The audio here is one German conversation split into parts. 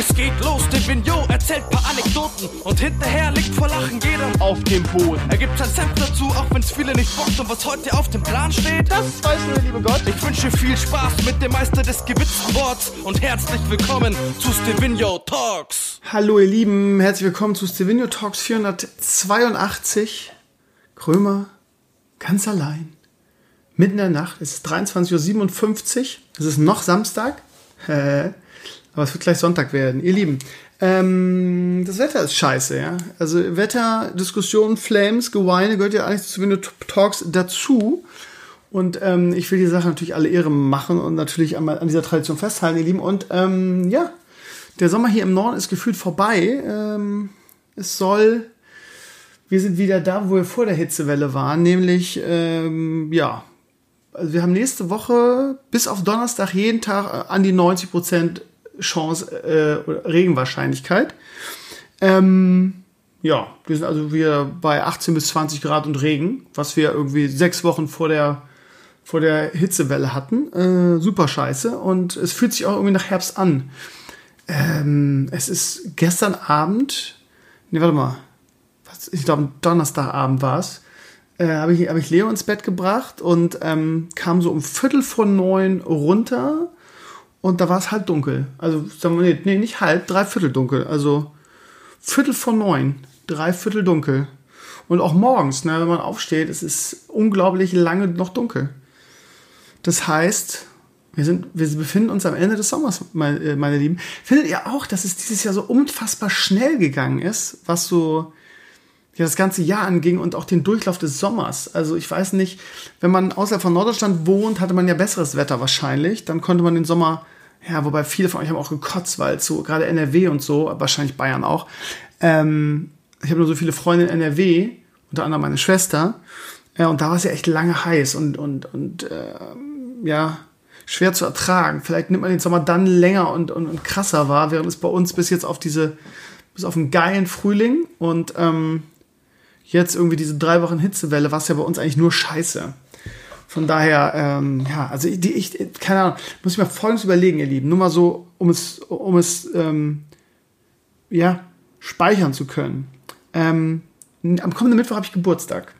Es geht los, der Vignot erzählt paar Anekdoten und hinterher liegt vor Lachen jeder auf dem Boden. Er gibt sein Senf dazu, auch wenn's viele nicht bockt und was heute auf dem Plan steht, das weiß nur der liebe Gott. Ich wünsche viel Spaß mit dem Meister des gewitzten Worts und herzlich willkommen zu Stevino Talks. Hallo ihr Lieben, herzlich willkommen zu Stevino Talks 482. Krömer, ganz allein. Mitten in der Nacht, es ist 23.57 Uhr, es ist noch Samstag. Aber es wird gleich Sonntag werden. Ihr Lieben, ähm, das Wetter ist scheiße, ja. Also Wetter, Diskussion, Flames, Geweine gehört ja eigentlich zu Window Talks dazu. Und ähm, ich will die Sache natürlich alle Ehre machen und natürlich an, an dieser Tradition festhalten, ihr Lieben. Und ähm, ja, der Sommer hier im Norden ist gefühlt vorbei. Ähm, es soll, wir sind wieder da, wo wir vor der Hitzewelle waren, nämlich, ähm, ja, also wir haben nächste Woche bis auf Donnerstag jeden Tag an die 90 Prozent Chance, äh, Regenwahrscheinlichkeit. Ähm, ja, wir sind also wieder bei 18 bis 20 Grad und Regen, was wir irgendwie sechs Wochen vor der, vor der Hitzewelle hatten. Äh, super scheiße. Und es fühlt sich auch irgendwie nach Herbst an. Ähm, es ist gestern Abend, nee, warte mal, was, ich glaube Donnerstagabend war es, äh, habe ich, hab ich Leo ins Bett gebracht und ähm, kam so um Viertel vor neun runter und da war es halb dunkel. Also, sagen wir, nee, nicht halb, dreiviertel dunkel. Also Viertel vor neun, dreiviertel dunkel. Und auch morgens, ne, wenn man aufsteht, es ist unglaublich lange noch dunkel. Das heißt, wir, sind, wir befinden uns am Ende des Sommers, meine, äh, meine Lieben. Findet ihr auch, dass es dieses Jahr so unfassbar schnell gegangen ist, was so ja, das ganze Jahr anging und auch den Durchlauf des Sommers. Also ich weiß nicht, wenn man außerhalb von Norddeutschland wohnt, hatte man ja besseres Wetter wahrscheinlich. Dann konnte man den Sommer, ja, wobei viele von euch haben auch gekotzt, weil so gerade NRW und so, wahrscheinlich Bayern auch. Ähm, ich habe nur so viele Freunde in NRW, unter anderem meine Schwester. Ja, und da war es ja echt lange heiß und, und, und äh, ja, schwer zu ertragen. Vielleicht nimmt man den Sommer dann länger und, und, und krasser wahr, während es bei uns bis jetzt auf diese, bis auf einen geilen Frühling und ähm, jetzt irgendwie diese drei Wochen Hitzewelle, war es ja bei uns eigentlich nur Scheiße. Von daher, ähm, ja, also die, ich, keine Ahnung, muss ich mal Folgendes überlegen, ihr Lieben. Nur mal so, um es, um es, ähm, ja, speichern zu können. Ähm, am kommenden Mittwoch habe ich Geburtstag.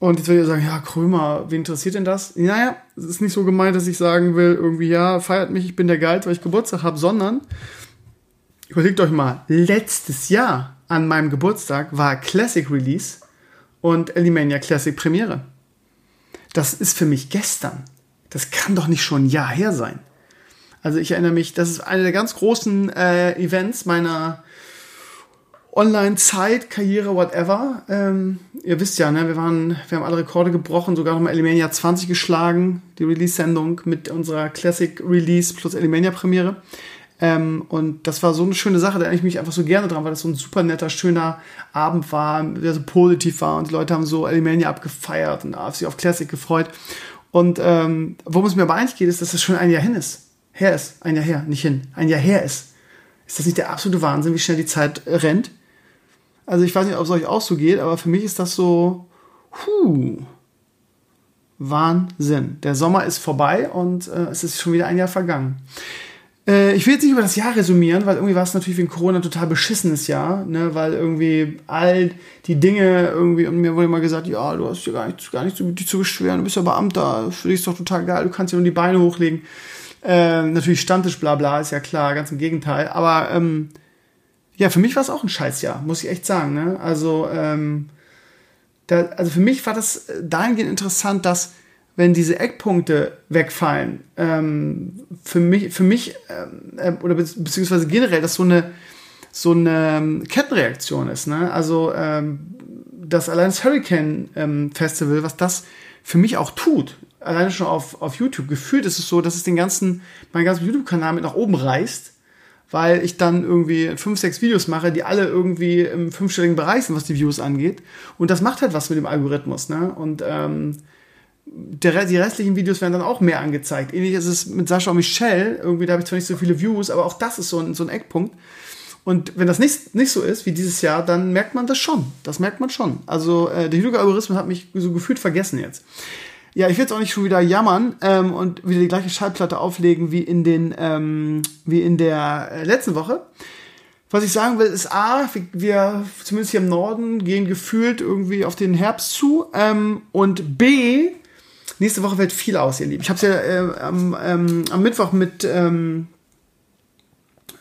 Und jetzt würde ich sagen, ja, Krömer, wen interessiert denn das? Naja, es ist nicht so gemeint, dass ich sagen will, irgendwie, ja, feiert mich, ich bin der Geist, weil ich Geburtstag habe, sondern überlegt euch mal, letztes Jahr an meinem Geburtstag war Classic Release und Elimania Classic Premiere. Das ist für mich gestern. Das kann doch nicht schon ein Jahr her sein. Also ich erinnere mich, das ist eine der ganz großen äh, Events meiner Online-Zeit, Karriere, whatever. Ähm, ihr wisst ja, ne, wir, waren, wir haben alle Rekorde gebrochen, sogar nochmal Elimania 20 geschlagen, die Release-Sendung mit unserer Classic Release plus Elimania Premiere. Ähm, und das war so eine schöne Sache, da erinnere ich mich einfach so gerne dran, weil das so ein super netter, schöner Abend war, der so positiv war und die Leute haben so Alimania abgefeiert und sich auf Classic gefreut. Und ähm, worum es mir aber eigentlich geht, ist, dass das schon ein Jahr hin ist. Her ist. Ein Jahr her, nicht hin. Ein Jahr her ist. Ist das nicht der absolute Wahnsinn, wie schnell die Zeit rennt? Also ich weiß nicht, ob es euch auch so geht, aber für mich ist das so, huh, Wahnsinn. Der Sommer ist vorbei und äh, es ist schon wieder ein Jahr vergangen. Äh, ich will jetzt nicht über das Jahr resumieren, weil irgendwie war es natürlich wegen Corona ein total beschissenes Jahr, ne? weil irgendwie all die Dinge irgendwie, und mir wurde immer gesagt, ja, du hast ja gar nichts, gar nichts zu, dich zu beschweren, du bist ja Beamter, für dich ist doch total geil, du kannst ja nur die Beine hochlegen. Ähm, natürlich Standtisch, bla bla, ist ja klar, ganz im Gegenteil. Aber ähm, ja, für mich war es auch ein Scheißjahr, muss ich echt sagen. Ne? Also, ähm, da, also für mich war das dahingehend interessant, dass wenn diese Eckpunkte wegfallen, ähm, für mich, für mich ähm, äh, oder beziehungsweise generell, dass so eine so eine ähm, Kettenreaktion ist. Ne? Also ähm, das allein das Hurricane ähm, Festival, was das für mich auch tut, alleine schon auf, auf YouTube, gefühlt ist es so, dass es den ganzen, meinen ganzen YouTube-Kanal mit nach oben reißt, weil ich dann irgendwie fünf, sechs Videos mache, die alle irgendwie im fünfstelligen Bereich sind, was die Views angeht. Und das macht halt was mit dem Algorithmus. Ne? Und ähm, der, die restlichen Videos werden dann auch mehr angezeigt. Ähnlich ist es mit Sascha und Michelle. Irgendwie, da habe ich zwar nicht so viele Views, aber auch das ist so ein, so ein Eckpunkt. Und wenn das nicht, nicht so ist wie dieses Jahr, dann merkt man das schon. Das merkt man schon. Also äh, der YouTube-Algorithmus hat mich so gefühlt vergessen jetzt. Ja, ich will jetzt auch nicht schon wieder jammern ähm, und wieder die gleiche Schallplatte auflegen wie in den ähm, wie in der äh, letzten Woche. Was ich sagen will, ist A, wir zumindest hier im Norden gehen gefühlt irgendwie auf den Herbst zu ähm, und B, nächste Woche wird viel aus, ihr Lieben. Ich habe es ja äh, am, ähm, am Mittwoch mit ähm,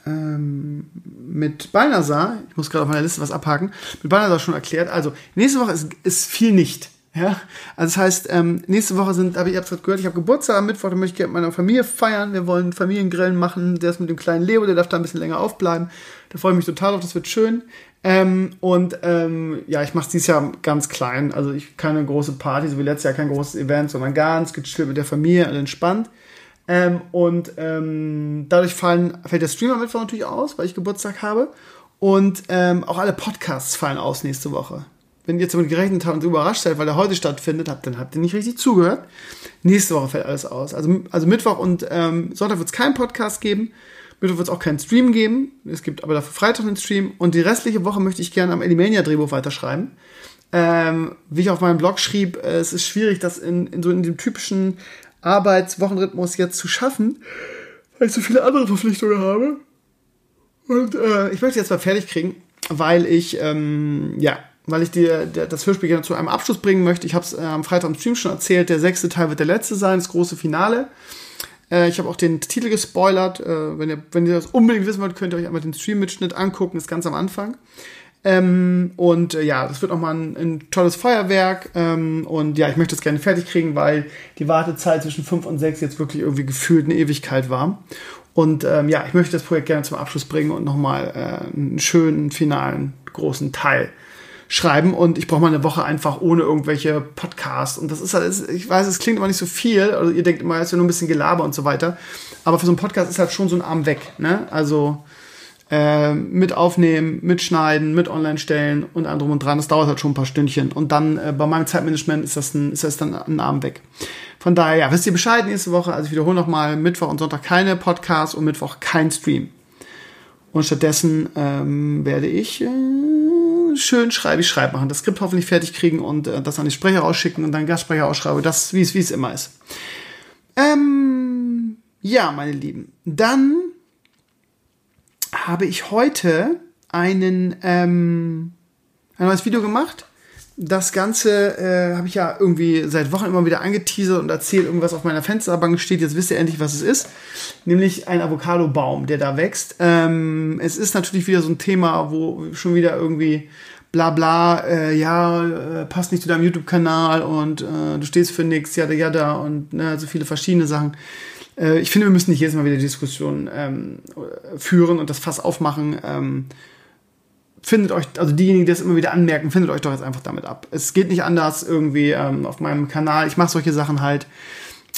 ähm, mit Balnasar, ich muss gerade auf meiner Liste was abhaken, mit Balnasar schon erklärt. Also, nächste Woche ist, ist viel nicht. Ja, also das heißt, ähm, nächste Woche sind, ihr habt es gehört, ich habe Geburtstag am Mittwoch, da möchte ich gerne mit meiner Familie feiern. Wir wollen Familiengrillen machen. Der ist mit dem kleinen Leo, der darf da ein bisschen länger aufbleiben. Da freue ich mich total auf, das wird schön. Ähm, und ähm, ja, ich mache es dieses Jahr ganz klein. Also ich keine große Party, so wie letztes Jahr kein großes Event, sondern ganz gechillt mit der Familie und entspannt. Ähm, und ähm, dadurch fallen, fällt der Streamer Mittwoch natürlich aus, weil ich Geburtstag habe. Und ähm, auch alle Podcasts fallen aus nächste Woche wenn ihr jetzt damit gerechnet habt und überrascht seid, weil er heute stattfindet, habt, dann habt ihr nicht richtig zugehört. Nächste Woche fällt alles aus. Also, also Mittwoch und ähm, Sonntag wird es keinen Podcast geben. Mittwoch wird es auch keinen Stream geben. Es gibt aber dafür Freitag einen Stream. Und die restliche Woche möchte ich gerne am Elimania-Drehbuch weiterschreiben. Ähm, wie ich auf meinem Blog schrieb, äh, es ist schwierig, das in, in so in dem typischen Arbeitswochenrhythmus jetzt zu schaffen, weil ich so viele andere Verpflichtungen habe. Und äh, ich möchte jetzt mal fertig kriegen, weil ich, ähm, ja, weil ich dir das Hörspiel gerne zu einem Abschluss bringen möchte. Ich habe es äh, am Freitag im Stream schon erzählt. Der sechste Teil wird der letzte sein, das große Finale. Äh, ich habe auch den Titel gespoilert. Äh, wenn, ihr, wenn ihr das unbedingt wissen wollt, könnt ihr euch einmal den Stream-Mitschnitt angucken. Das ist ganz am Anfang. Ähm, und ja, das wird nochmal ein, ein tolles Feuerwerk. Ähm, und ja, ich möchte es gerne fertig kriegen, weil die Wartezeit zwischen 5 und 6 jetzt wirklich irgendwie gefühlt eine Ewigkeit war. Und ähm, ja, ich möchte das Projekt gerne zum Abschluss bringen und nochmal äh, einen schönen finalen großen Teil schreiben und ich brauche mal eine Woche einfach ohne irgendwelche Podcasts. Und das ist halt, ich weiß, es klingt immer nicht so viel, also ihr denkt immer, es ist ja nur ein bisschen Gelaber und so weiter. Aber für so einen Podcast ist halt schon so ein Arm weg. Ne? Also äh, mit aufnehmen, mitschneiden, mit online stellen und anderem und dran. Das dauert halt schon ein paar Stündchen. Und dann äh, bei meinem Zeitmanagement ist das, ein, ist das dann ein Arm weg. Von daher, ja, wisst ihr Bescheid nächste Woche. Also ich wiederhole nochmal, Mittwoch und Sonntag keine Podcasts und Mittwoch kein Stream. Und stattdessen ähm, werde ich äh, schön schreibe ich schreib machen, das Skript hoffentlich fertig kriegen und äh, das an die Sprecher rausschicken und dann Gastsprecher ausschreibe, das wie es wie es immer ist. Ähm, ja, meine Lieben, dann habe ich heute einen ähm, ein neues Video gemacht das Ganze äh, habe ich ja irgendwie seit Wochen immer wieder angeteasert und erzählt, irgendwas auf meiner Fensterbank steht. Jetzt wisst ihr endlich, was es ist. Nämlich ein Avocado-Baum, der da wächst. Ähm, es ist natürlich wieder so ein Thema, wo schon wieder irgendwie bla bla, äh, ja, äh, passt nicht zu deinem YouTube-Kanal und äh, du stehst für nichts, ja, ja, da und ne, so viele verschiedene Sachen. Äh, ich finde, wir müssen nicht jedes Mal wieder Diskussionen ähm, führen und das Fass aufmachen. Ähm, findet euch, also diejenigen, die das immer wieder anmerken, findet euch doch jetzt einfach damit ab. Es geht nicht anders irgendwie ähm, auf meinem Kanal. Ich mache solche Sachen halt.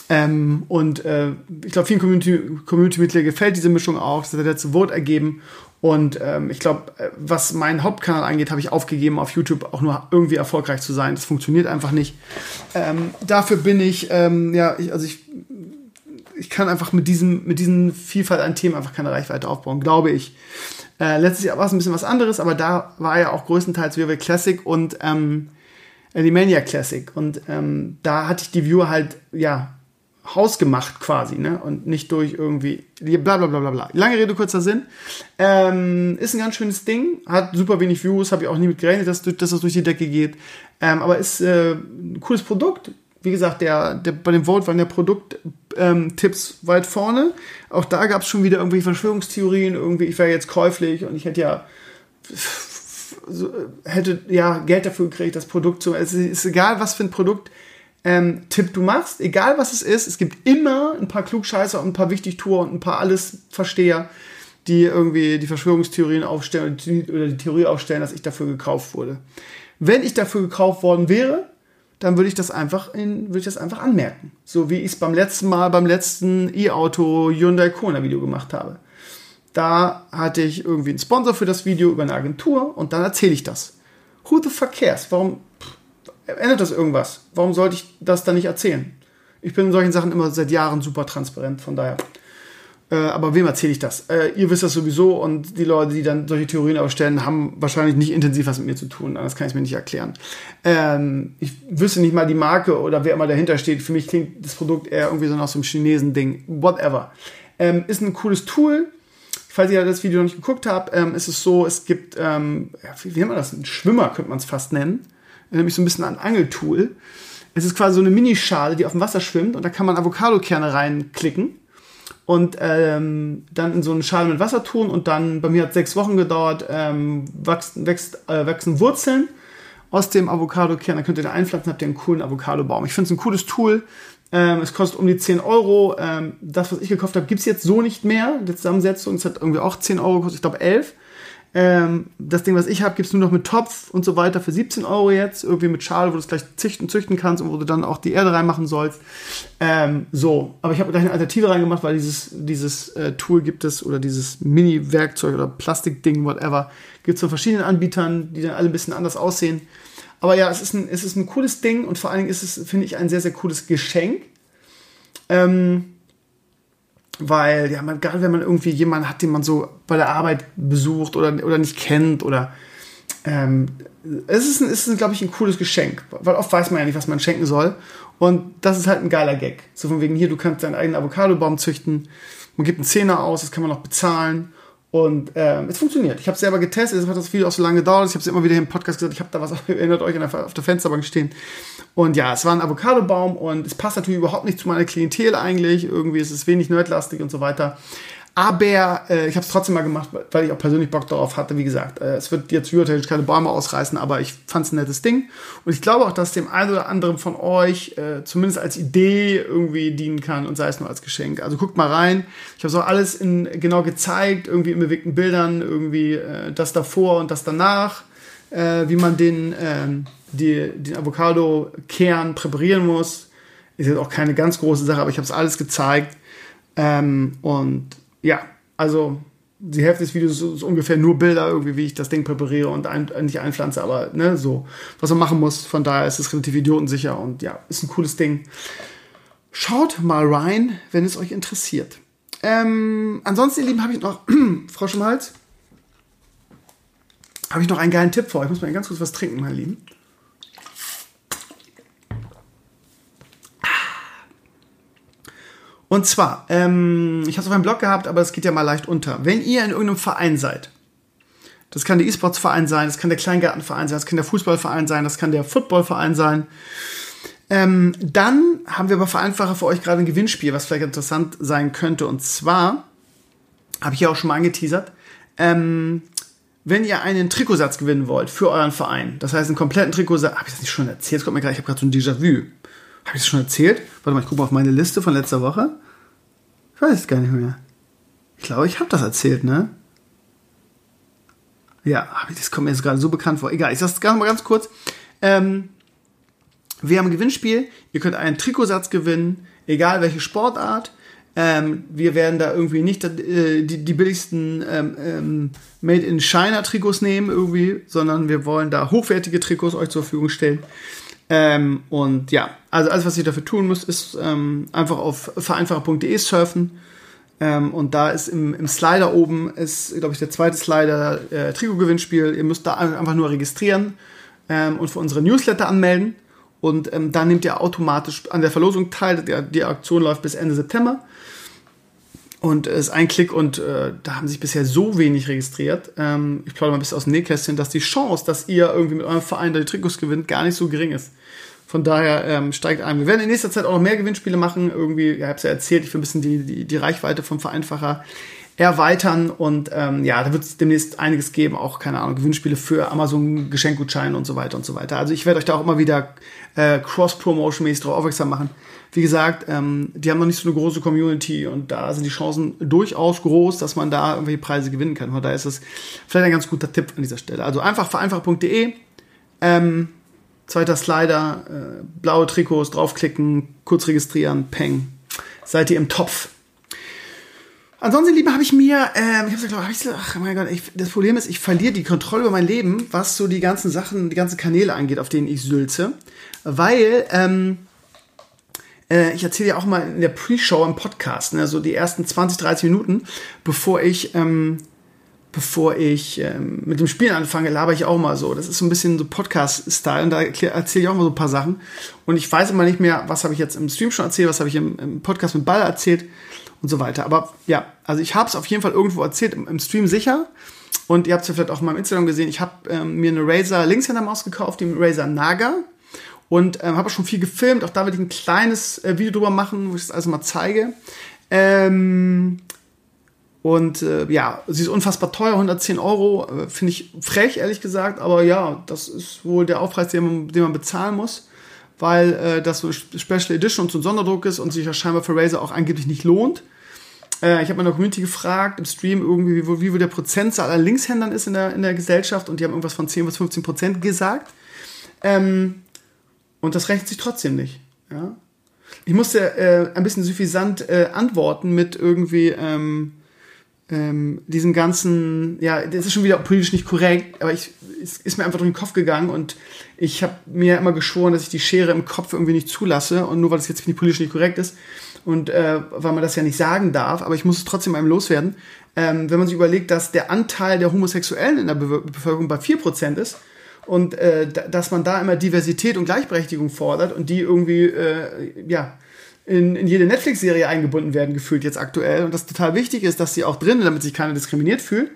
Ähm, und äh, ich glaube, vielen Community-Mitgliedern Community gefällt diese Mischung auch. Das hat der letzte Vote ergeben. Und ähm, ich glaube, äh, was meinen Hauptkanal angeht, habe ich aufgegeben, auf YouTube auch nur irgendwie erfolgreich zu sein. Das funktioniert einfach nicht. Ähm, dafür bin ich, ähm, ja, ich, also ich, ich kann einfach mit diesem, mit diesen Vielfalt an Themen einfach keine Reichweite aufbauen, glaube ich. Äh, letztes Jahr war es ein bisschen was anderes, aber da war ja auch größtenteils WoW Classic und ähm, die Mania Classic. Und ähm, da hatte ich die Viewer halt, ja, hausgemacht quasi, ne? Und nicht durch irgendwie bla bla bla bla bla. Lange Rede, kurzer Sinn. Ähm, ist ein ganz schönes Ding, hat super wenig Views, habe ich auch nie mit gerechnet, dass, dass das durch die Decke geht. Ähm, aber ist äh, ein cooles Produkt, wie gesagt, der, der, bei dem Vote waren der Produkttipps ähm, weit vorne. Auch da gab es schon wieder irgendwelche Verschwörungstheorien, irgendwie, ich wäre jetzt käuflich und ich hätte ja hätte ja Geld dafür gekriegt, das Produkt zu. Es ist egal, was für ein Produkt ähm, Tipp du machst, egal was es ist, es gibt immer ein paar Klugscheißer und ein paar Wichtigtour und ein paar Alles-Versteher, die irgendwie die Verschwörungstheorien aufstellen oder die Theorie aufstellen, dass ich dafür gekauft wurde. Wenn ich dafür gekauft worden wäre, dann würde ich das einfach in, würde ich das einfach anmerken. So wie ich es beim letzten Mal beim letzten E-Auto Hyundai Kona Video gemacht habe. Da hatte ich irgendwie einen Sponsor für das Video über eine Agentur und dann erzähle ich das. Who the fuck cares? Warum ändert das irgendwas? Warum sollte ich das dann nicht erzählen? Ich bin in solchen Sachen immer seit Jahren super transparent, von daher Äh, aber wem erzähle ich das? Äh, ihr wisst das sowieso und die Leute, die dann solche Theorien aufstellen, haben wahrscheinlich nicht intensiv was mit mir zu tun. Das kann ich mir nicht erklären. Ähm, ich wüsste nicht mal die Marke oder wer immer dahinter steht. Für mich klingt das Produkt eher irgendwie so nach so einem Chinesen-Ding. Whatever. Ähm, ist ein cooles Tool. Falls ihr das Video noch nicht geguckt habt, ähm, ist es so, es gibt, ähm, ja, wie, wie nennt man das? Ein Schwimmer könnte man es fast nennen. Nämlich so ein bisschen ein Angeltool. Es ist quasi so eine Minischale, die auf dem Wasser schwimmt und da kann man Avocadokerne reinklicken und ähm, dann in so eine Schale mit Wasser tun und dann, bei mir hat sechs Wochen gedauert, ähm, wächst, wächst, äh, wachsen Wurzeln aus dem Avocado-Kern, dann könnt ihr da einpflanzen, habt ihr einen coolen Avocado-Baum. Ich finde es ein cooles Tool. Ähm, es kostet um die 10 Euro. Ähm, das, was ich gekauft habe, gibt es jetzt so nicht mehr. Die Zusammensetzung, es hat irgendwie auch 10 Euro gekostet, ich glaube 11. Ähm, das Ding, was ich habe, gibt es nur noch mit Topf und so weiter für 17 Euro jetzt. Irgendwie mit Schale, wo du es gleich züchten, züchten kannst und wo du dann auch die Erde reinmachen sollst. Ähm, so, aber ich habe gleich eine Alternative reingemacht, weil dieses, dieses äh, Tool gibt es oder dieses Mini-Werkzeug oder Plastikding, whatever, gibt es von verschiedenen Anbietern, die dann alle ein bisschen anders aussehen. Aber ja, es ist ein, es ist ein cooles Ding und vor allen Dingen ist es, finde ich, ein sehr, sehr cooles Geschenk. Ähm, weil, ja, man, gerade wenn man irgendwie jemanden hat, den man so bei der Arbeit besucht oder, oder nicht kennt oder ähm, es ist, ein, es ist glaube ich, ein cooles Geschenk, weil oft weiß man ja nicht, was man schenken soll. Und das ist halt ein geiler Gag. So von wegen hier, du kannst deinen eigenen Avocadobaum züchten, man gibt einen Zehner aus, das kann man noch bezahlen. Und ähm, es funktioniert. Ich habe es selber getestet, es hat das Video auch so lange gedauert. Ich habe es immer wieder im Podcast gesagt, ich habe da was, erinnert euch, auf der Fensterbank stehen. Und ja, es war ein Avocadobaum und es passt natürlich überhaupt nicht zu meiner Klientel eigentlich. Irgendwie ist es wenig nerdlastig und so weiter. Aber äh, ich habe es trotzdem mal gemacht, weil ich auch persönlich Bock darauf hatte. Wie gesagt, äh, es wird jetzt hypothetisch keine Bäume ausreißen, aber ich fand es ein nettes Ding. Und ich glaube auch, dass dem einen oder anderen von euch äh, zumindest als Idee irgendwie dienen kann und sei es nur als Geschenk. Also guckt mal rein. Ich habe es auch alles in, genau gezeigt, irgendwie in bewegten Bildern, irgendwie äh, das davor und das danach, äh, wie man den, ähm, die, den Avocado-Kern präparieren muss. Ist jetzt auch keine ganz große Sache, aber ich habe es alles gezeigt. Ähm, und ja, also die Hälfte des Videos ist ungefähr nur Bilder, irgendwie, wie ich das Ding präpariere und ein, nicht einpflanze, aber ne, so, was man machen muss. Von daher ist es relativ idiotensicher und ja, ist ein cooles Ding. Schaut mal rein, wenn es euch interessiert. Ähm, ansonsten, ihr Lieben, habe ich noch, Frosch im Hals, habe ich noch einen geilen Tipp euch. Ich muss mal ganz kurz was trinken, meine Lieben. Und zwar, ähm, ich habe es auf meinem Blog gehabt, aber es geht ja mal leicht unter. Wenn ihr in irgendeinem Verein seid, das kann der E-Sports-Verein sein, das kann der Kleingartenverein sein, das kann der Fußballverein sein, das kann der Footballverein sein. Ähm, dann haben wir aber vereinfacher für euch gerade ein Gewinnspiel, was vielleicht interessant sein könnte. Und zwar, habe ich ja auch schon mal angeteasert, ähm, wenn ihr einen Trikotsatz gewinnen wollt für euren Verein, das heißt einen kompletten Trikotsatz, habe ich das nicht schon erzählt? Kommt mir gerade, ich habe gerade so ein Déjà-vu. Habe ich das schon erzählt? Warte mal, ich gucke mal auf meine Liste von letzter Woche. Ich weiß es gar nicht mehr. Ich glaube, ich habe das erzählt, ne? Ja, das kommt mir jetzt gerade so bekannt vor. Egal, ich es ganz mal ganz kurz. Ähm, wir haben ein Gewinnspiel. Ihr könnt einen Trikotsatz gewinnen, egal welche Sportart. Ähm, wir werden da irgendwie nicht äh, die, die, billigsten ähm, ähm, Made in China Trikots nehmen irgendwie, sondern wir wollen da hochwertige Trikots euch zur Verfügung stellen. Ähm, und ja, also alles, was ihr dafür tun müsst, ist ähm, einfach auf vereinfacher.de surfen. Ähm, und da ist im, im Slider oben, ist, glaube ich, der zweite Slider äh, Trikot-Gewinnspiel. Ihr müsst da einfach nur registrieren ähm, und für unsere Newsletter anmelden. Und ähm, dann nehmt ihr automatisch an der Verlosung teil. Die, die Aktion läuft bis Ende September. Und es ist ein Klick und äh, da haben sich bisher so wenig registriert. Ähm, ich plaudere mal ein bisschen aus dem Nähkästchen, dass die Chance, dass ihr irgendwie mit eurem Verein da die Trikots gewinnt, gar nicht so gering ist. Von daher ähm, steigt ein. Wir werden in nächster Zeit auch noch mehr Gewinnspiele machen. Irgendwie, ich habe es ja erzählt, ich will ein bisschen die, die, die Reichweite vom Vereinfacher erweitern und ähm, ja, da wird es demnächst einiges geben, auch keine Ahnung, Gewinnspiele für Amazon, Geschenkgutscheine und so weiter und so weiter. Also ich werde euch da auch immer wieder äh, Cross-Promotion-mäßig darauf aufmerksam machen. Wie gesagt, ähm, die haben noch nicht so eine große Community und da sind die Chancen durchaus groß, dass man da irgendwelche Preise gewinnen kann. Von daher ist das vielleicht ein ganz guter Tipp an dieser Stelle. Also einfach vereinfacht.de, ähm, zweiter Slider, äh, blaue Trikots draufklicken, kurz registrieren, peng, seid ihr im Topf. Ansonsten, Liebe, habe ich mir, ähm, ich habe hab ich, ach mein Gott, ich, das Problem ist, ich verliere die Kontrolle über mein Leben, was so die ganzen Sachen, die ganzen Kanäle angeht, auf denen ich sülze, weil ähm, äh, ich erzähle ja auch mal in der Pre-Show im Podcast, ne, so die ersten 20, 30 Minuten, bevor ich, ähm, bevor ich ähm, mit dem Spielen anfange, laber ich auch mal so. Das ist so ein bisschen so Podcast-Style und da erzähle ich auch mal so ein paar Sachen. Und ich weiß immer nicht mehr, was habe ich jetzt im Stream schon erzählt, was habe ich im, im, Podcast mit Ball erzählt und so weiter. Aber ja, also ich habe es auf jeden Fall irgendwo erzählt, im, im Stream sicher. Und ihr habt es ja vielleicht auch in meinem Instagram gesehen, ich habe ähm, mir eine Razer Linkshänder-Maus gekauft, die Razer Naga. Und ähm, habe schon viel gefilmt. Auch da werde ich ein kleines äh, Video drüber machen, wo ich das alles mal zeige. Ähm, und äh, ja, sie ist unfassbar teuer, 110 Euro. Äh, Finde ich frech, ehrlich gesagt. Aber ja, das ist wohl der Aufpreis, den man, den man bezahlen muss. Weil äh, das so Special Edition und so ein Sonderdruck ist und sich ja scheinbar für Razer auch angeblich nicht lohnt. Äh, ich habe in der Community gefragt, im Stream irgendwie, wie, wie, wie der Prozentzahl aller Linkshändern ist in der, in der Gesellschaft. Und die haben irgendwas von 10 bis 15 Prozent gesagt. Ähm, und das rechnet sich trotzdem nicht. Ja? Ich musste äh, ein bisschen suffisant äh, antworten mit irgendwie ähm, ähm, diesen ganzen, ja, das ist schon wieder politisch nicht korrekt, aber ich, es ist mir einfach durch den Kopf gegangen und ich habe mir immer geschworen, dass ich die Schere im Kopf irgendwie nicht zulasse und nur weil es jetzt nicht politisch nicht korrekt ist und äh, weil man das ja nicht sagen darf, aber ich muss es trotzdem einem loswerden. Ähm, wenn man sich überlegt, dass der Anteil der Homosexuellen in der Be Bevölkerung bei 4% ist, und äh, dass man da immer Diversität und Gleichberechtigung fordert und die irgendwie äh, ja in, in jede Netflix-Serie eingebunden werden gefühlt jetzt aktuell und das total wichtig ist, dass sie auch drin, damit sich keiner diskriminiert fühlt.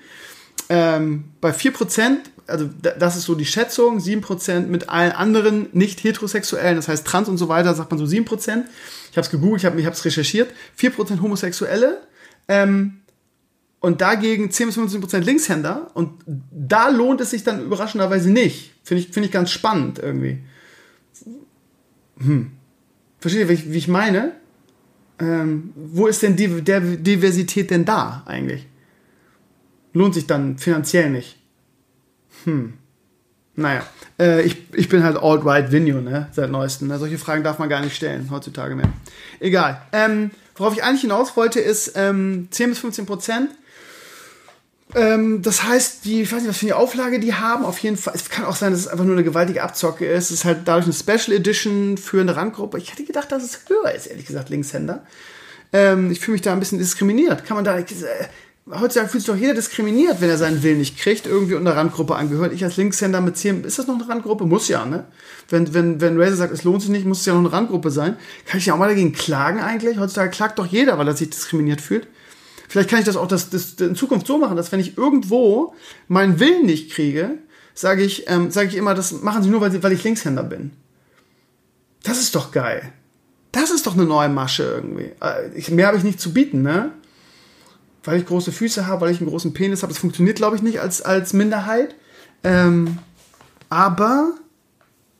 Ähm, bei 4%, also das ist so die Schätzung, 7% mit allen anderen nicht heterosexuellen, das heißt trans und so weiter, sagt man so 7%. Ich habe es gegoogelt, ich habe es recherchiert. 4% Homosexuelle, ähm, und dagegen 10 bis 15 Prozent Linkshänder und da lohnt es sich dann überraschenderweise nicht. Finde ich, find ich ganz spannend irgendwie. Hm. Versteht ihr, wie ich, wie ich meine? Ähm, wo ist denn die der Diversität denn da eigentlich? Lohnt sich dann finanziell nicht. Hm. Naja, äh, ich, ich bin halt alt-right Vinio, ne, seit neuestem. Ne? Solche Fragen darf man gar nicht stellen, heutzutage mehr. Egal. Ähm, worauf ich eigentlich hinaus wollte, ist ähm, 10 bis 15 Prozent ähm, das heißt, die, ich weiß nicht, was für eine Auflage die haben. Auf jeden Fall, es kann auch sein, dass es einfach nur eine gewaltige Abzocke ist. Es ist halt dadurch eine Special Edition für eine Randgruppe. Ich hätte gedacht, dass es höher ist, ehrlich gesagt, Linkshänder. Ähm, ich fühle mich da ein bisschen diskriminiert. Kann man da, äh, heutzutage fühlt sich doch jeder diskriminiert, wenn er seinen Willen nicht kriegt, irgendwie unter Randgruppe angehört. Ich als Linkshänder mit 10, ist das noch eine Randgruppe? Muss ja, ne? Wenn, wenn, wenn Razer sagt, es lohnt sich nicht, muss es ja noch eine Randgruppe sein. Kann ich ja auch mal dagegen klagen eigentlich? Heutzutage klagt doch jeder, weil er sich diskriminiert fühlt. Vielleicht kann ich das auch das, das in Zukunft so machen, dass wenn ich irgendwo meinen Willen nicht kriege, sage ich, ähm, sage ich immer, das machen sie nur, weil, weil ich Linkshänder bin. Das ist doch geil. Das ist doch eine neue Masche irgendwie. Äh, ich, mehr habe ich nicht zu bieten, ne? Weil ich große Füße habe, weil ich einen großen Penis habe. Das funktioniert, glaube ich, nicht als, als Minderheit. Ähm, aber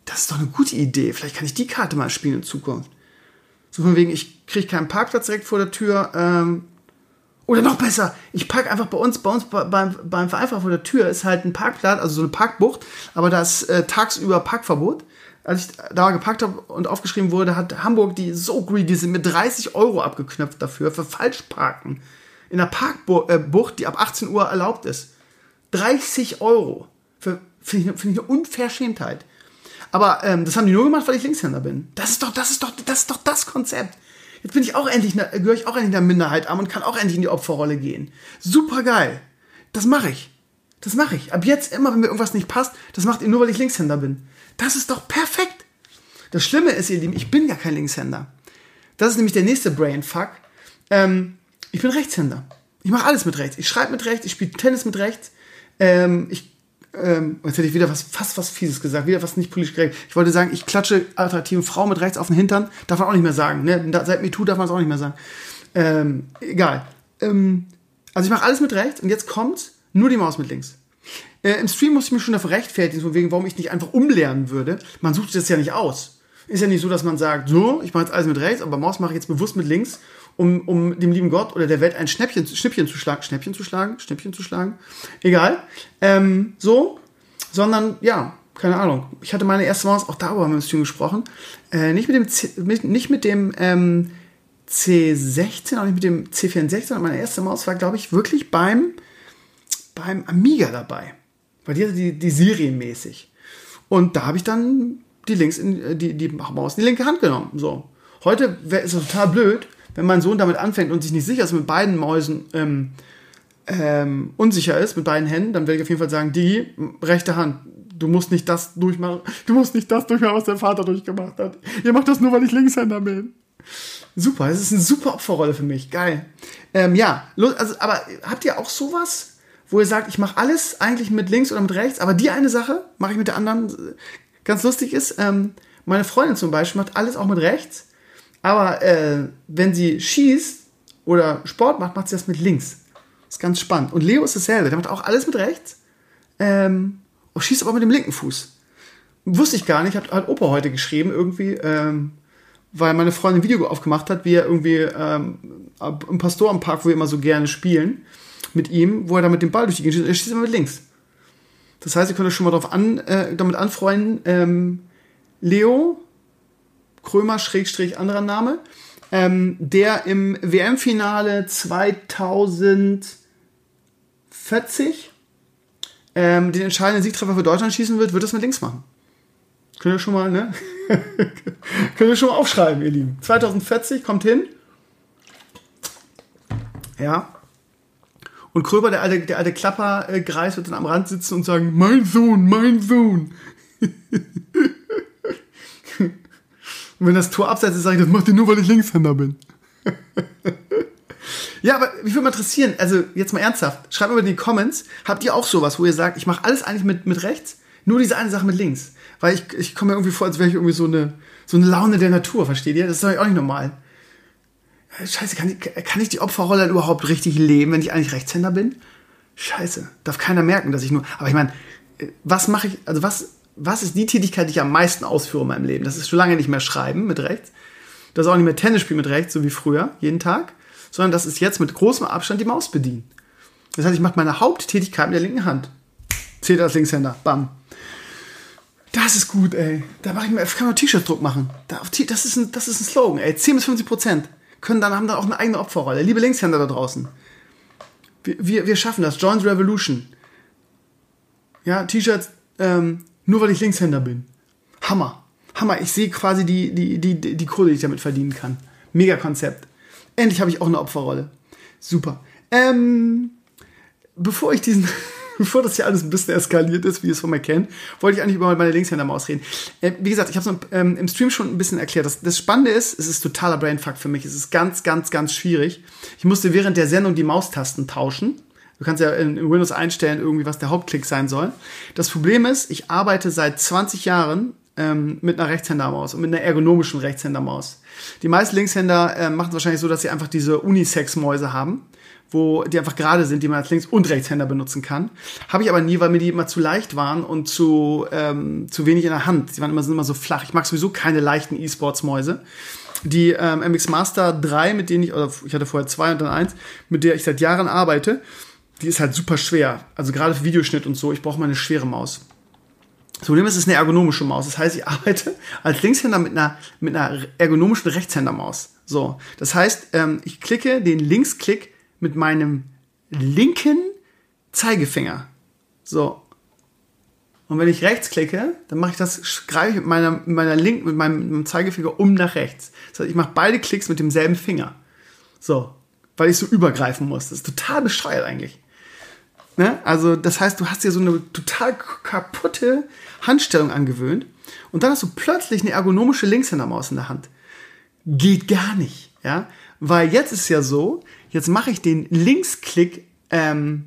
das ist doch eine gute Idee. Vielleicht kann ich die Karte mal spielen in Zukunft. So von wegen, ich kriege keinen Parkplatz direkt vor der Tür. Ähm, oder noch besser, ich park einfach bei uns, bei uns beim, beim Vereinfacher vor der Tür ist halt ein Parkplatz, also so eine Parkbucht, aber da ist äh, tagsüber Parkverbot. Als ich da geparkt habe und aufgeschrieben wurde, hat Hamburg die so greedy sind mit 30 Euro abgeknöpft dafür, für Falschparken. In der Parkbucht, äh, die ab 18 Uhr erlaubt ist. 30 Euro. Finde ich, find ich eine Unverschämtheit. Aber ähm, das haben die nur gemacht, weil ich Linkshänder bin. Das ist doch, das ist doch, das ist doch das Konzept. Jetzt bin ich auch endlich, gehöre ich auch endlich der Minderheit an und kann auch endlich in die Opferrolle gehen. Super geil. Das mache ich. Das mache ich. Ab jetzt immer, wenn mir irgendwas nicht passt, das macht ihr nur, weil ich Linkshänder bin. Das ist doch perfekt. Das Schlimme ist, ihr Lieben, ich bin gar kein Linkshänder. Das ist nämlich der nächste Brainfuck. Ähm, ich bin Rechtshänder. Ich mache alles mit rechts. Ich schreibe mit rechts, ich spiele Tennis mit rechts. Ähm, ich ähm, jetzt hätte ich wieder was, fast was Fieses gesagt, wieder was nicht politisch korrekt. Ich wollte sagen, ich klatsche attraktiven Frauen mit rechts auf den Hintern, darf man auch nicht mehr sagen. Ne? Seit MeToo darf man es auch nicht mehr sagen. Ähm, egal. Ähm, also ich mache alles mit rechts und jetzt kommt nur die Maus mit links. Äh, Im Stream musste ich mich schon dafür rechtfertigen, von wegen, warum ich nicht einfach umlernen würde. Man sucht das ja nicht aus. Ist ja nicht so, dass man sagt, so, ich mache jetzt alles mit rechts, aber Maus mache ich jetzt bewusst mit links um, um dem lieben Gott oder der Welt ein Schnäppchen, Schnippchen zu schlagen, Schnäppchen zu schlagen, Schnippchen zu schlagen, egal, ähm, so, sondern ja, keine Ahnung. Ich hatte meine erste Maus, auch darüber haben wir im Stream gesprochen, äh, nicht mit dem, C, mit, nicht mit dem ähm, C16, auch nicht mit dem C64, sondern meine erste Maus war, glaube ich, wirklich beim, beim Amiga dabei. Weil die hatte die, die serienmäßig. Und da habe ich dann die links in, die, die Maus in die linke Hand genommen. So. Heute wäre es total blöd, wenn mein Sohn damit anfängt und sich nicht sicher ist mit beiden Mäusen ähm, ähm, unsicher ist, mit beiden Händen, dann werde ich auf jeden Fall sagen, die rechte Hand, du musst nicht das durchmachen, du musst nicht das durchmachen, was dein Vater durchgemacht hat. Ihr macht das nur, weil ich Linkshänder bin. Super, das ist eine super Opferrolle für mich. Geil. Ähm, ja, also, aber habt ihr auch sowas, wo ihr sagt, ich mache alles eigentlich mit links oder mit rechts, aber die eine Sache mache ich mit der anderen. Ganz lustig ist, ähm, meine Freundin zum Beispiel macht alles auch mit rechts, aber äh, wenn sie schießt oder Sport macht, macht sie das mit links. Das ist ganz spannend. Und Leo ist dasselbe, der macht auch alles mit rechts, ähm, schießt aber mit dem linken Fuß. Wusste ich gar nicht, hat, hat Opa heute geschrieben, irgendwie, ähm, weil meine Freundin ein Video aufgemacht hat, wie er irgendwie ähm, im Pastorenpark, wo wir immer so gerne spielen, mit ihm, wo er da mit dem Ball durch die Gegend schießt, er schießt immer mit links. Das heißt, ihr könnt euch schon mal darauf an, äh, damit anfreunden, ähm, Leo Krömer, Schrägstrich, anderer Name, ähm, der im WM-Finale 2040 ähm, den entscheidenden Siegtreffer für Deutschland schießen wird, wird das mit links machen. Könnt ihr schon mal, ne? Könnt ihr schon mal aufschreiben, ihr Lieben. 2040 kommt hin. Ja. Und Kröber, der alte, der alte Klappergreis, wird dann am Rand sitzen und sagen, mein Sohn, mein Sohn. und wenn das Tor abseits ist, sage ich, das macht ihr nur, weil ich Linkshänder bin. ja, aber mich würde mal interessieren, also jetzt mal ernsthaft, schreibt mal in die Comments, habt ihr auch sowas, wo ihr sagt, ich mache alles eigentlich mit, mit rechts, nur diese eine Sache mit links? Weil ich, ich komme mir irgendwie vor, als wäre ich irgendwie so eine, so eine Laune der Natur, versteht ihr? Das ist doch auch nicht normal. Scheiße, kann ich, kann ich die Opferrolle überhaupt richtig leben, wenn ich eigentlich Rechtshänder bin? Scheiße, darf keiner merken, dass ich nur. Aber ich meine, was mache ich, also was, was ist die Tätigkeit, die ich am meisten ausführe in meinem Leben? Das ist schon lange nicht mehr Schreiben mit rechts. Das ist auch nicht mehr Tennis spielen mit rechts, so wie früher, jeden Tag. Sondern das ist jetzt mit großem Abstand die Maus bedienen. Das heißt, ich mache meine Haupttätigkeit mit der linken Hand. Zählt als Linkshänder. Bam. Das ist gut, ey. Da mache ich mir, kann man T-Shirt-Druck machen. das, ist ein, das ist ein Slogan, ey. 10 bis 50 Prozent können dann, haben dann auch eine eigene Opferrolle. Liebe Linkshänder da draußen. Wir, wir, wir schaffen das. Joins Revolution. Ja, T-Shirts, ähm, nur weil ich Linkshänder bin. Hammer. Hammer. Ich sehe quasi die, die, die, die Kohle, die ich damit verdienen kann. Mega Konzept. Endlich habe ich auch eine Opferrolle. Super. Ähm, bevor ich diesen bevor das hier alles ein bisschen eskaliert ist, wie ihr es von mir kennt, wollte ich eigentlich über meine Linkshänder-Maus reden. Äh, wie gesagt, ich habe es ähm, im Stream schon ein bisschen erklärt. Das, das Spannende ist, es ist totaler Brainfuck für mich. Es ist ganz, ganz, ganz schwierig. Ich musste während der Sendung die Maustasten tauschen. Du kannst ja in, in Windows einstellen, irgendwie, was der Hauptklick sein soll. Das Problem ist, ich arbeite seit 20 Jahren ähm, mit einer Rechtshändermaus und mit einer ergonomischen Rechtshändermaus. Die meisten Linkshänder äh, machen es wahrscheinlich so, dass sie einfach diese Unisex-Mäuse haben wo die einfach gerade sind, die man als Links- und Rechtshänder benutzen kann. Habe ich aber nie, weil mir die immer zu leicht waren und zu, ähm, zu wenig in der Hand. Die waren immer, sind immer so flach. Ich mag sowieso keine leichten E-Sports-Mäuse. Die ähm, MX Master 3, mit denen ich, oder ich hatte vorher zwei und dann eins, mit der ich seit Jahren arbeite, die ist halt super schwer. Also gerade für Videoschnitt und so, ich brauche mal eine schwere Maus. Das Problem ist, es ist eine ergonomische Maus. Das heißt, ich arbeite als Linkshänder mit einer, mit einer ergonomischen Rechtshändermaus. So. Das heißt, ähm, ich klicke den Linksklick mit meinem linken Zeigefinger. So. Und wenn ich rechts klicke, dann mache ich das, greife ich mit meiner, meiner linken, mit meinem, mit meinem Zeigefinger um nach rechts. Das heißt, ich mache beide Klicks mit demselben Finger. So. Weil ich so übergreifen muss. Das ist total bescheuert eigentlich. Ne? Also, das heißt, du hast dir so eine total kaputte Handstellung angewöhnt und dann hast du plötzlich eine ergonomische Linkshändermaus in der Hand. Geht gar nicht, ja? Weil jetzt ist ja so, Jetzt mache ich den Linksklick ähm,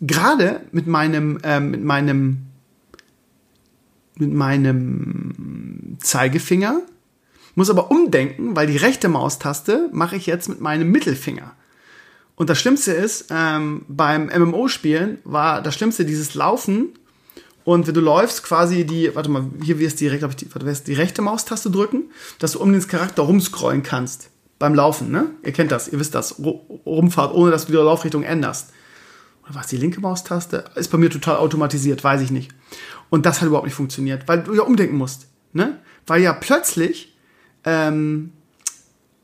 gerade mit meinem, ähm, mit meinem, mit meinem Zeigefinger. Muss aber umdenken, weil die rechte Maustaste mache ich jetzt mit meinem Mittelfinger. Und das Schlimmste ist, ähm, beim MMO-Spielen war das Schlimmste dieses Laufen. Und wenn du läufst, quasi die, warte mal, hier wirst direkt, ich, die, warte, wirst die rechte Maustaste drücken, dass du um den Charakter rumscrollen kannst beim Laufen, ne? Ihr kennt das, ihr wisst das, rumfahrt, ohne dass du die Laufrichtung änderst. Oder was, die linke Maustaste? Ist bei mir total automatisiert, weiß ich nicht. Und das hat überhaupt nicht funktioniert, weil du ja umdenken musst, ne? Weil ja plötzlich ähm,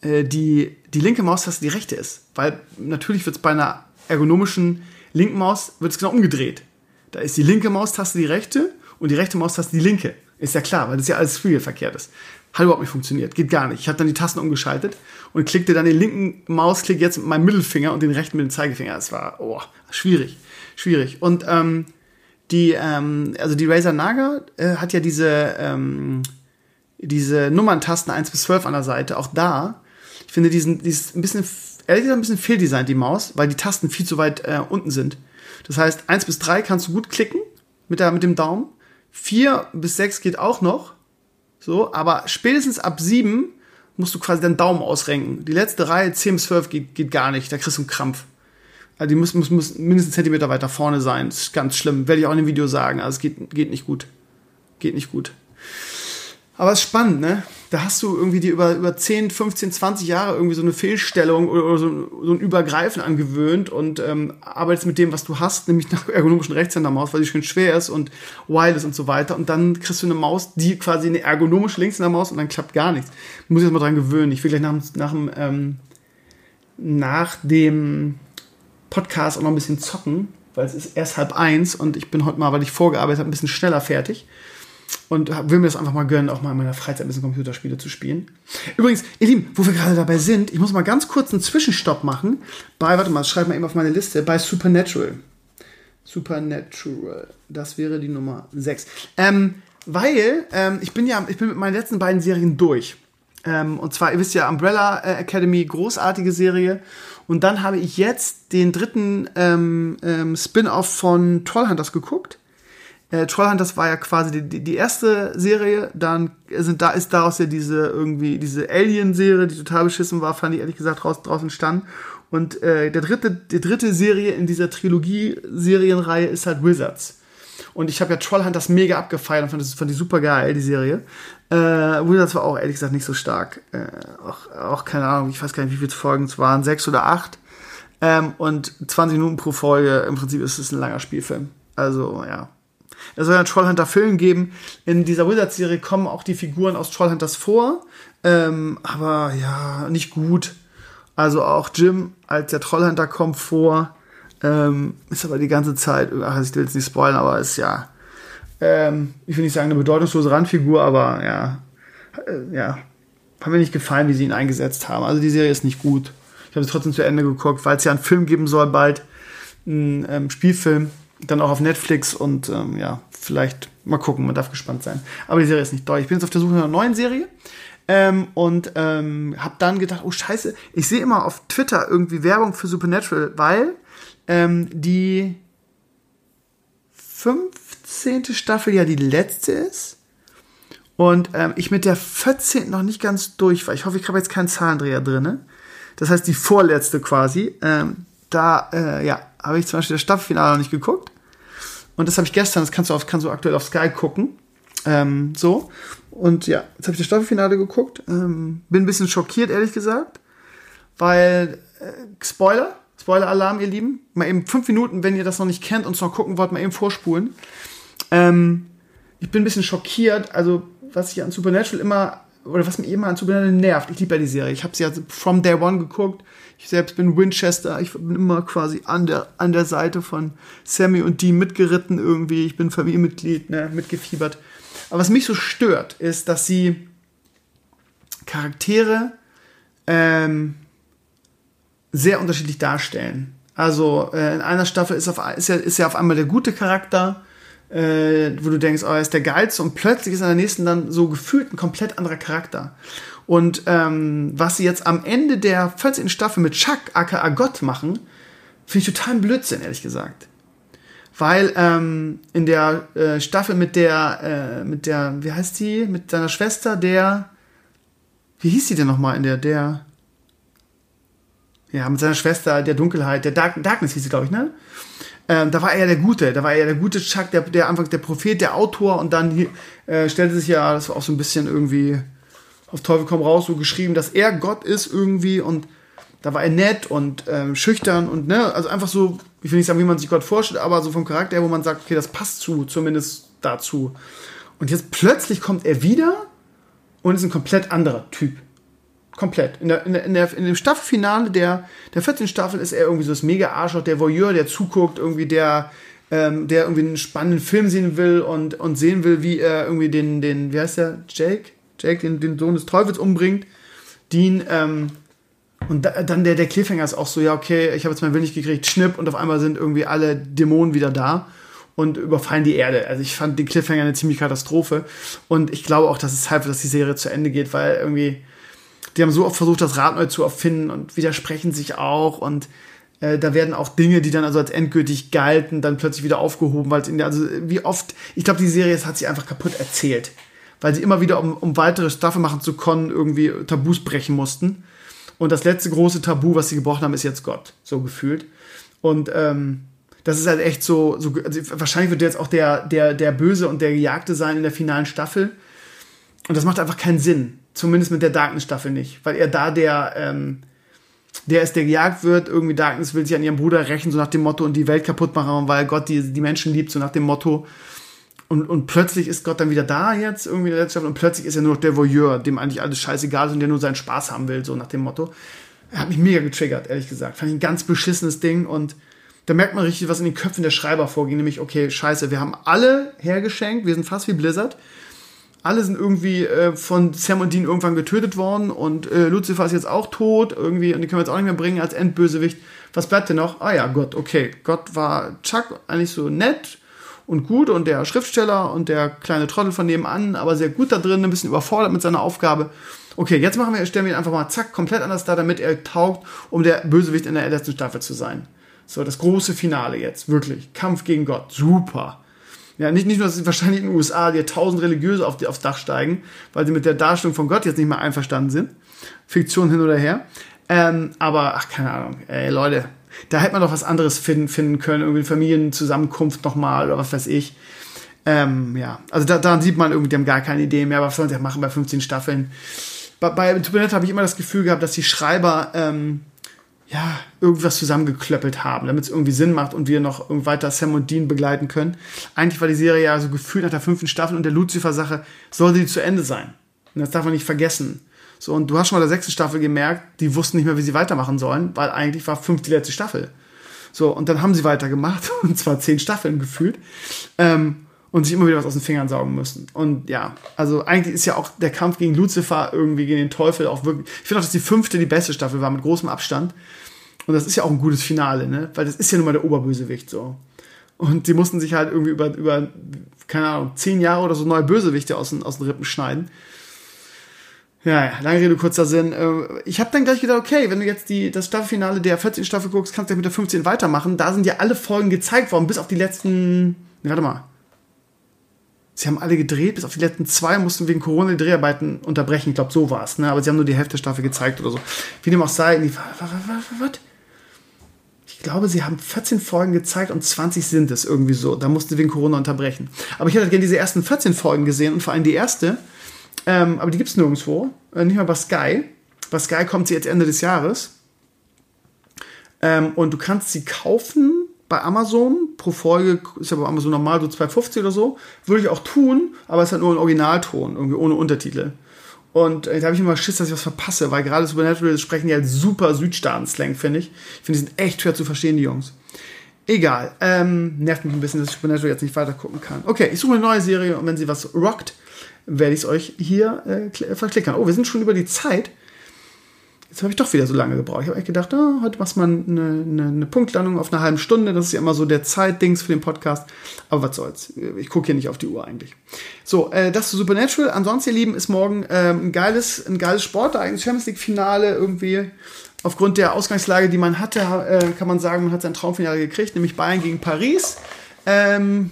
äh, die, die linke Maustaste die rechte ist. Weil natürlich wird es bei einer ergonomischen linken Maus wird es genau umgedreht. Da ist die linke Maustaste die rechte und die rechte Maustaste die linke. Ist ja klar, weil das ja alles spiegelverkehrt ist. Hat überhaupt nicht funktioniert. Geht gar nicht. Ich habe dann die Tasten umgeschaltet und klickte dann den linken Mausklick jetzt mit meinem Mittelfinger und den rechten mit dem Zeigefinger. Es war oh, schwierig. Schwierig. Und ähm, die, ähm, also die Razer Naga äh, hat ja diese, ähm, diese Nummerntasten 1 bis 12 an der Seite. Auch da, finde, diesen, dieses ein bisschen, ehrlich gesagt, ein bisschen fehldesignt, die Maus, weil die Tasten viel zu weit äh, unten sind. Das heißt, 1 bis 3 kannst du gut klicken mit, der, mit dem Daumen. 4 bis 6 geht auch noch. So, aber spätestens ab 7 musst du quasi deinen Daumen ausrenken. Die letzte Reihe, 10 bis 12, geht, geht gar nicht. Da kriegst du einen Krampf. Also die muss, muss, muss mindestens einen Zentimeter weiter vorne sein. Das ist ganz schlimm. Werde ich auch in dem Video sagen. Also es geht, geht nicht gut. Geht nicht gut. Aber es ist spannend, ne? Da hast du irgendwie dir über, über 10, 15, 20 Jahre irgendwie so eine Fehlstellung oder, oder so, so, ein Übergreifen angewöhnt und ähm, arbeitest mit dem, was du hast, nämlich nach ergonomischen Rechtshänder-Maus, weil die schön schwer ist und wireless und so weiter. Und dann kriegst du eine Maus, die quasi eine ergonomische Linkshänder-Maus und dann klappt gar nichts. Muss ich jetzt mal dran gewöhnen. Ich will gleich nach, nach, dem, ähm, nach dem Podcast auch noch ein bisschen zocken, weil es ist erst halb eins und ich bin heute mal, weil ich vorgearbeitet habe, ein bisschen schneller fertig und will mir das einfach mal gönnen, auch mal in meiner Freizeit ein bisschen Computerspiele zu spielen. Übrigens, ihr Lieben, wo wir gerade dabei sind, ich muss mal ganz kurz einen Zwischenstopp machen bei, warte mal, das schreibe mal eben auf meine Liste, bei Supernatural. Supernatural, das wäre die Nummer 6. Ähm, weil ähm, ich bin ja, ich bin mit meinen letzten beiden Serien durch. Ähm, und zwar, ihr wisst ja, Umbrella äh, Academy, großartige Serie. Und dann habe ich jetzt den dritten ähm, ähm, Spin-off von Trollhunters geguckt. Äh, Trollhunters war ja quasi die, die, erste Serie, dann sind da ist daraus ja diese irgendwie diese Alien-Serie, die total beschissen war, fand ich ehrlich gesagt raus, draußen stand. Und äh, der dritte, die dritte Serie in dieser Trilogie-Serienreihe ist halt Wizards. Und ich habe ja Trollhunters mega abgefeiert und fand, fand die super geil, die Serie. Äh, Wizards war auch ehrlich gesagt nicht so stark. Äh, auch, auch keine Ahnung, ich weiß gar nicht, wie viele Folgen es waren, sechs oder acht. Ähm, und 20 Minuten pro Folge, im Prinzip ist es ein langer Spielfilm. Also, ja. Es soll einen Trollhunter-Film geben. In dieser Wizards-Serie kommen auch die Figuren aus Trollhunters vor. Ähm, aber ja, nicht gut. Also auch Jim als der Trollhunter kommt vor. Ähm, ist aber die ganze Zeit, ach, ich will jetzt nicht spoilern, aber ist ja, ähm, ich will nicht sagen eine bedeutungslose Randfigur, aber ja, äh, ja, hat mir nicht gefallen, wie sie ihn eingesetzt haben. Also die Serie ist nicht gut. Ich habe sie trotzdem zu Ende geguckt, weil es ja einen Film geben soll bald, einen ähm, Spielfilm dann auch auf Netflix und ähm, ja, vielleicht mal gucken, man darf gespannt sein. Aber die Serie ist nicht doll. Ich bin jetzt auf der Suche nach einer neuen Serie ähm, und ähm, habe dann gedacht, oh scheiße, ich sehe immer auf Twitter irgendwie Werbung für Supernatural, weil ähm, die 15. Staffel ja die letzte ist und ähm, ich mit der 14. noch nicht ganz durch war. Ich hoffe, ich habe jetzt keinen Zahlendreher drin. Das heißt, die vorletzte quasi. Ähm, da, äh, ja, habe ich zum Beispiel das Staffelfinale noch nicht geguckt. Und das habe ich gestern, das kannst du, auf, kannst du aktuell auf Sky gucken. Ähm, so. Und ja, jetzt habe ich das Staffelfinale geguckt. Ähm, bin ein bisschen schockiert, ehrlich gesagt. Weil, äh, Spoiler, Spoiler-Alarm, ihr Lieben. Mal eben fünf Minuten, wenn ihr das noch nicht kennt und es noch gucken wollt, mal eben vorspulen. Ähm, ich bin ein bisschen schockiert. Also, was ich an Supernatural immer, oder was mich immer an Supernatural nervt, ich liebe ja die Serie. Ich habe sie ja from day one geguckt. Ich selbst bin Winchester, ich bin immer quasi an der, an der Seite von Sammy und Dean mitgeritten irgendwie. Ich bin Familienmitglied, ne, mitgefiebert. Aber was mich so stört, ist, dass sie Charaktere ähm, sehr unterschiedlich darstellen. Also äh, in einer Staffel ist, auf, ist, ja, ist ja auf einmal der gute Charakter, äh, wo du denkst, oh, er ist der geilste und plötzlich ist in der nächsten dann so gefühlt ein komplett anderer Charakter. Und ähm, was sie jetzt am Ende der 14. Staffel mit Chuck, aka Gott, machen, finde ich total Blödsinn, ehrlich gesagt. Weil ähm, in der äh, Staffel mit der, äh, mit der, wie heißt die, mit seiner Schwester, der, wie hieß die denn nochmal in der, der, ja, mit seiner Schwester, der Dunkelheit, der Dark, Darkness hieß sie, glaube ich, ne? Ähm, da war er der Gute, da war er der gute Chuck, der, der Anfang der Prophet, der Autor und dann äh, stellte sich ja, das war auch so ein bisschen irgendwie auf Teufel komm raus so geschrieben, dass er Gott ist irgendwie und da war er nett und ähm, schüchtern und ne, also einfach so, ich will nicht sagen, wie man sich Gott vorstellt, aber so vom Charakter wo man sagt, okay, das passt zu, zumindest dazu. Und jetzt plötzlich kommt er wieder und ist ein komplett anderer Typ. Komplett. In, der, in, der, in, der, in dem Staffelfinale der, der 14. Staffel ist er irgendwie so das Mega-Arschloch, der Voyeur, der zuguckt, irgendwie der, ähm, der irgendwie einen spannenden Film sehen will und, und sehen will, wie er irgendwie den, den, wie heißt der, Jake? Jake den, den Sohn des Teufels umbringt. Dean, ähm, und da, dann der, der Cliffhanger ist auch so, ja, okay, ich habe jetzt mein Willen nicht gekriegt, schnipp, und auf einmal sind irgendwie alle Dämonen wieder da und überfallen die Erde. Also ich fand den Cliffhanger eine ziemliche Katastrophe. Und ich glaube auch, dass es Zeit dass die Serie zu Ende geht, weil irgendwie, die haben so oft versucht, das Rad neu zu erfinden und widersprechen sich auch und äh, da werden auch Dinge, die dann also als endgültig galten, dann plötzlich wieder aufgehoben, weil in der, also wie oft, ich glaube, die Serie hat sich einfach kaputt erzählt, weil sie immer wieder, um, um weitere Staffel machen zu können, irgendwie Tabus brechen mussten. Und das letzte große Tabu, was sie gebrochen haben, ist jetzt Gott, so gefühlt. Und ähm, das ist halt echt so, so also wahrscheinlich wird jetzt auch der, der, der Böse und der Gejagte sein in der finalen Staffel. Und das macht einfach keinen Sinn. Zumindest mit der Darkness-Staffel nicht. Weil er da der, ähm, der ist, der gejagt wird. Irgendwie Darkness will sich an ihrem Bruder rächen, so nach dem Motto, und die Welt kaputt machen, weil Gott die, die Menschen liebt, so nach dem Motto. Und, und plötzlich ist Gott dann wieder da jetzt, irgendwie in der letzten Staffel, und plötzlich ist er nur noch der Voyeur, dem eigentlich alles scheißegal ist und der nur seinen Spaß haben will, so nach dem Motto. Er hat mich mega getriggert, ehrlich gesagt. Fand ich ein ganz beschissenes Ding und da merkt man richtig, was in den Köpfen der Schreiber vorging, nämlich, okay, scheiße, wir haben alle hergeschenkt, wir sind fast wie Blizzard. Alle sind irgendwie äh, von Sam und Dean irgendwann getötet worden und äh, Lucifer ist jetzt auch tot irgendwie und die können wir jetzt auch nicht mehr bringen als Endbösewicht. Was bleibt denn noch? Ah ja, Gott, okay. Gott war Chuck eigentlich so nett und gut und der Schriftsteller und der kleine Trottel von nebenan, aber sehr gut da drin, ein bisschen überfordert mit seiner Aufgabe. Okay, jetzt machen wir, stellen wir ihn einfach mal zack, komplett anders da, damit er taugt, um der Bösewicht in der letzten Staffel zu sein. So, das große Finale jetzt, wirklich. Kampf gegen Gott, super. Ja, nicht, nicht nur, dass wahrscheinlich in den USA die tausend Religiöse auf die, aufs Dach steigen, weil sie mit der Darstellung von Gott jetzt nicht mehr einverstanden sind. Fiktion hin oder her. Ähm, aber, ach, keine Ahnung, ey, Leute, da hätte man doch was anderes finden, finden können, irgendwie Familienzusammenkunft nochmal oder was weiß ich. Ähm, ja, also da, daran sieht man irgendwie, die haben gar keine Idee mehr, was sollen sie machen bei 15 Staffeln. Bei, bei Supernatural habe ich immer das Gefühl gehabt, dass die Schreiber ähm, ja, irgendwas zusammengeklöppelt haben, damit es irgendwie Sinn macht und wir noch weiter Sam und Dean begleiten können. Eigentlich war die Serie ja so gefühlt nach der fünften Staffel und der Lucifer-Sache sollte die zu Ende sein. Und das darf man nicht vergessen. So, und du hast schon mal der sechsten Staffel gemerkt, die wussten nicht mehr, wie sie weitermachen sollen, weil eigentlich war fünf die letzte Staffel. So, und dann haben sie weitergemacht, und zwar zehn Staffeln gefühlt. Ähm, und sich immer wieder was aus den Fingern saugen müssen. Und ja, also eigentlich ist ja auch der Kampf gegen Lucifer irgendwie gegen den Teufel auch wirklich. Ich finde auch, dass die fünfte die beste Staffel war mit großem Abstand. Und das ist ja auch ein gutes Finale, ne? Weil das ist ja nun mal der Oberbösewicht so. Und die mussten sich halt irgendwie über, über keine Ahnung, zehn Jahre oder so neue Bösewichte aus den, aus den Rippen schneiden. Ja, ja, lange Rede, kurzer Sinn. Äh, ich habe dann gleich gedacht, okay, wenn du jetzt die, das Staffelfinale der 14. Staffel guckst, kannst du ja mit der 15 weitermachen. Da sind ja alle Folgen gezeigt worden, bis auf die letzten. Warte mal. Sie haben alle gedreht, bis auf die letzten zwei mussten wegen Corona die Dreharbeiten unterbrechen. Ich glaube, so war es. Ne? Aber sie haben nur die Hälfte der Staffel gezeigt oder so. Wie dem auch sei. Was? Ich glaube, sie haben 14 Folgen gezeigt und 20 sind es irgendwie so. Da mussten sie wegen Corona unterbrechen. Aber ich hätte gerne diese ersten 14 Folgen gesehen und vor allem die erste. Ähm, aber die gibt es nirgendwo. Äh, nicht mal bei Sky. Bei Sky kommt sie jetzt Ende des Jahres. Ähm, und du kannst sie kaufen bei Amazon pro Folge, ist ja bei Amazon normal so 2,50 oder so, würde ich auch tun, aber es ist halt nur ein Originalton, irgendwie ohne Untertitel. Und äh, da habe ich immer Schiss, dass ich was verpasse, weil gerade Supernatural sprechen ja super Südstaaten-Slang, finde ich. Ich finde, die sind echt schwer zu verstehen, die Jungs. Egal. Ähm, nervt mich ein bisschen, dass ich Supernatural jetzt nicht weiter gucken kann. Okay, ich suche eine neue Serie und wenn sie was rockt, werde ich es euch hier äh, verklickern. Oh, wir sind schon über die Zeit. Jetzt habe ich doch wieder so lange gebraucht. Ich habe echt gedacht, oh, heute machst du mal eine, eine, eine, Punktlandung auf eine halbe Stunde. Das ist ja immer so der Zeitdings für den Podcast. Aber was soll's. Ich gucke hier nicht auf die Uhr eigentlich. So, äh, das zu Supernatural. Ansonsten, ihr Lieben, ist morgen ähm, ein geiles, ein geiles Sportereignis. Champions League Finale irgendwie. Aufgrund der Ausgangslage, die man hatte, äh, kann man sagen, man hat sein Traumfinale gekriegt, nämlich Bayern gegen Paris. Ähm,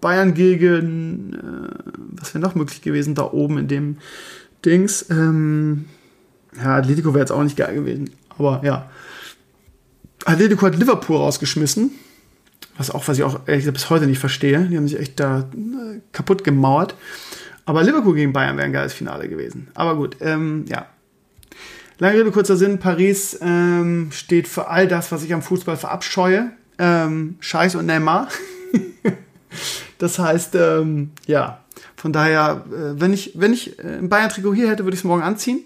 Bayern gegen, äh, was wäre noch möglich gewesen da oben in dem Dings? Ähm, ja, Atletico wäre jetzt auch nicht geil gewesen. Aber ja. Atletico hat Liverpool rausgeschmissen. Was auch, was ich auch ehrlich gesagt bis heute nicht verstehe. Die haben sich echt da äh, kaputt gemauert. Aber Liverpool gegen Bayern wäre ein geiles Finale gewesen. Aber gut, ähm, ja. Lange Rede, kurzer Sinn. Paris ähm, steht für all das, was ich am Fußball verabscheue. Ähm, Scheiß und Neymar. das heißt, ähm, ja. Von daher, äh, wenn ich, wenn ich äh, ein Bayern-Trikot hier hätte, würde ich es morgen anziehen